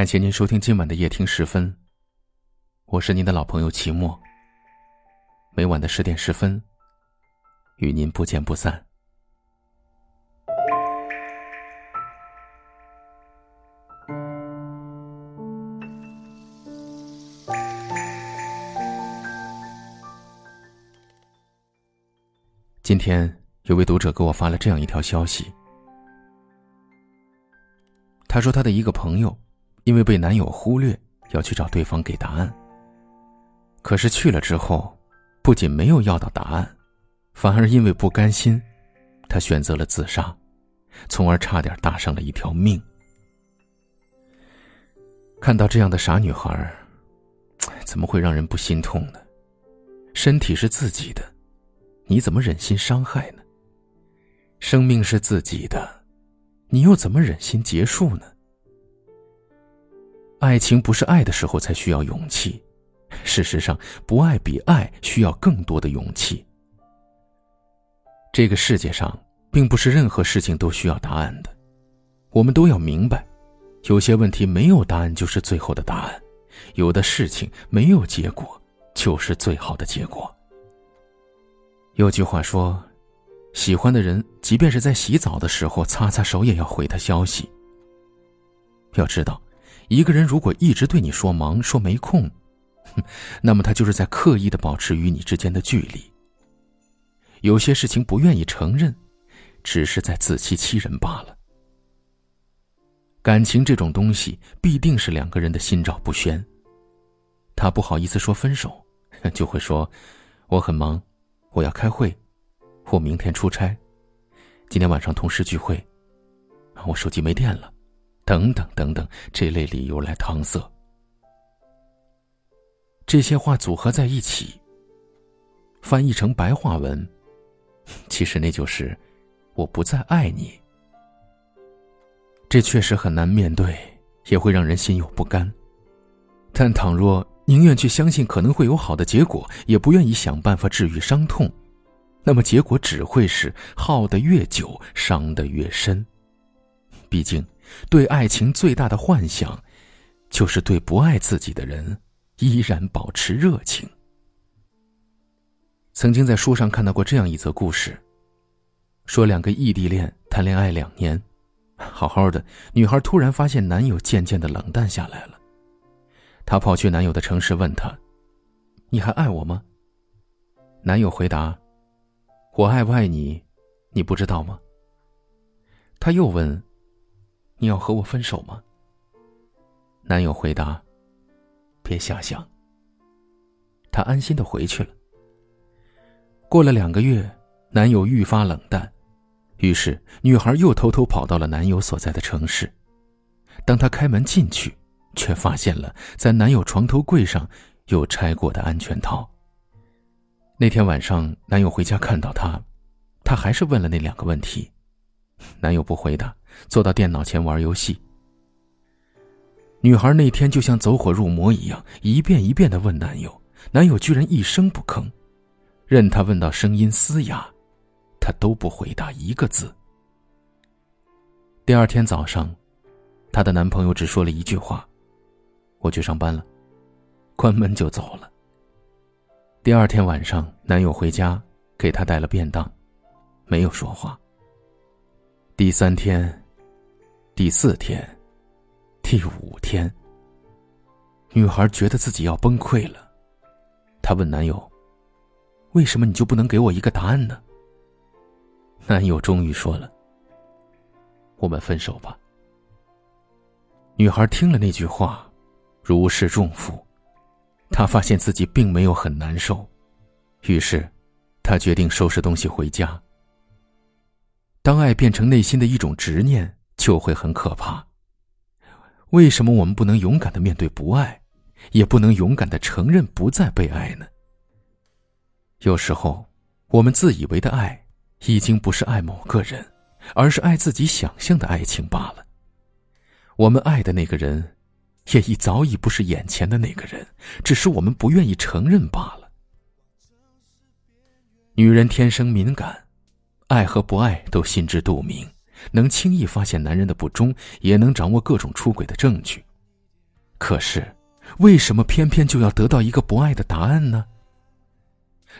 感谢您收听今晚的夜听十分。我是您的老朋友齐墨。每晚的十点十分，与您不见不散。今天有位读者给我发了这样一条消息，他说他的一个朋友因为被男友忽略，要去找对方给答案。可是去了之后，不仅没有要到答案，反而因为不甘心，他选择了自杀，从而差点搭上了一条命。看到这样的傻女孩，怎么会让人不心痛呢？身体是自己的。你怎么忍心伤害呢？生命是自己的，你又怎么忍心结束呢？爱情不是爱的时候才需要勇气，事实上，不爱比爱需要更多的勇气。这个世界上，并不是任何事情都需要答案的，我们都要明白，有些问题没有答案就是最后的答案，有的事情没有结果就是最好的结果。有句话说：“喜欢的人，即便是在洗澡的时候擦擦手，也要回他消息。”要知道，一个人如果一直对你说忙、说没空，那么他就是在刻意的保持与你之间的距离。有些事情不愿意承认，只是在自欺欺人罢了。感情这种东西，必定是两个人的心照不宣。他不好意思说分手，就会说：“我很忙。”我要开会，我明天出差，今天晚上同事聚会，我手机没电了，等等等等，这类理由来搪塞。这些话组合在一起，翻译成白话文，其实那就是我不再爱你。这确实很难面对，也会让人心有不甘。但倘若……宁愿去相信可能会有好的结果，也不愿意想办法治愈伤痛，那么结果只会是耗得越久，伤得越深。毕竟，对爱情最大的幻想，就是对不爱自己的人依然保持热情。曾经在书上看到过这样一则故事，说两个异地恋谈恋爱两年，好好的女孩突然发现男友渐渐的冷淡下来了。她跑去男友的城市，问他：“你还爱我吗？”男友回答：“我爱不爱你，你不知道吗？”他又问：“你要和我分手吗？”男友回答：“别瞎想。”他安心的回去了。过了两个月，男友愈发冷淡，于是女孩又偷偷跑到了男友所在的城市。当她开门进去，却发现了在男友床头柜上有拆过的安全套。那天晚上，男友回家看到她，他还是问了那两个问题。男友不回答，坐到电脑前玩游戏。女孩那天就像走火入魔一样，一遍一遍的问男友，男友居然一声不吭，任她问到声音嘶哑，他都不回答一个字。第二天早上，她的男朋友只说了一句话。我去上班了，关门就走了。第二天晚上，男友回家给她带了便当，没有说话。第三天、第四天、第五天，女孩觉得自己要崩溃了。她问男友：“为什么你就不能给我一个答案呢？”男友终于说了：“我们分手吧。”女孩听了那句话。如释重负，她发现自己并没有很难受，于是，她决定收拾东西回家。当爱变成内心的一种执念，就会很可怕。为什么我们不能勇敢的面对不爱，也不能勇敢的承认不再被爱呢？有时候，我们自以为的爱，已经不是爱某个人，而是爱自己想象的爱情罢了。我们爱的那个人。也已早已不是眼前的那个人，只是我们不愿意承认罢了。女人天生敏感，爱和不爱都心知肚明，能轻易发现男人的不忠，也能掌握各种出轨的证据。可是，为什么偏偏就要得到一个不爱的答案呢？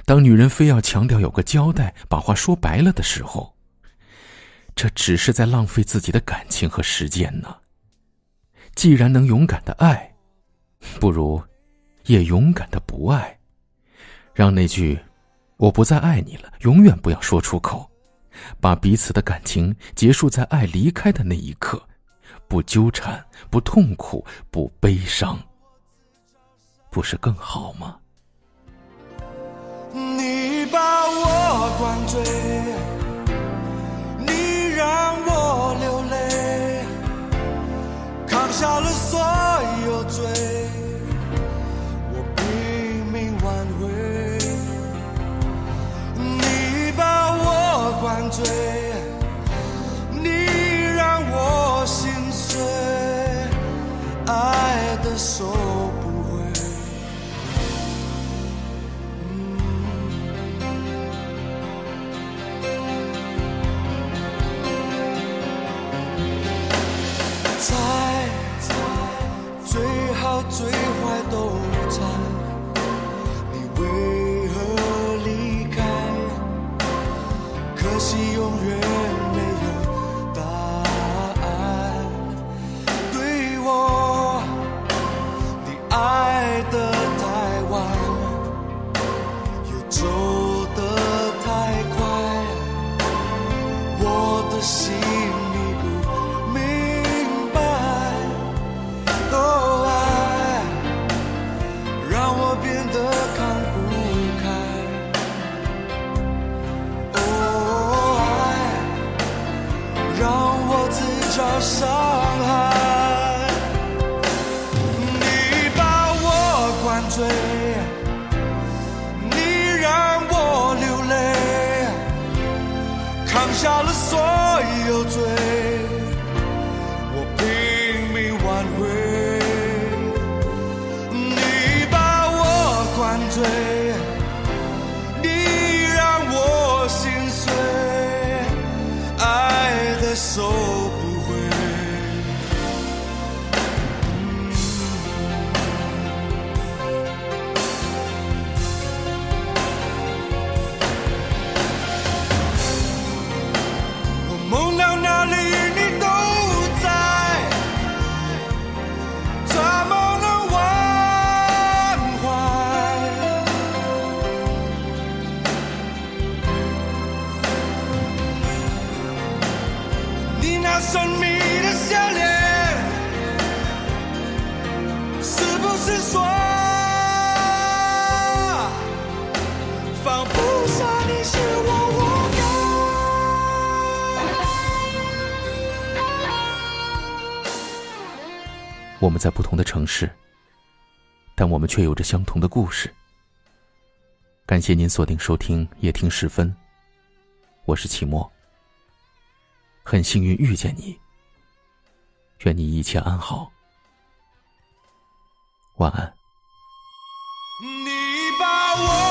当女人非要强调有个交代，把话说白了的时候，这只是在浪费自己的感情和时间呢。既然能勇敢的爱，不如也勇敢的不爱，让那句“我不再爱你了”永远不要说出口，把彼此的感情结束在爱离开的那一刻。不纠缠，不痛苦，不悲伤，不是更好吗？你把我下了所。有罪，我拼命挽回。你把我灌醉，你让我心碎，爱的手。我们在不同的城市但我们却有着相同的故事。感谢您锁定收听夜听时分。我是齐墨。很幸运遇见你。愿你一切安好。晚安。你把我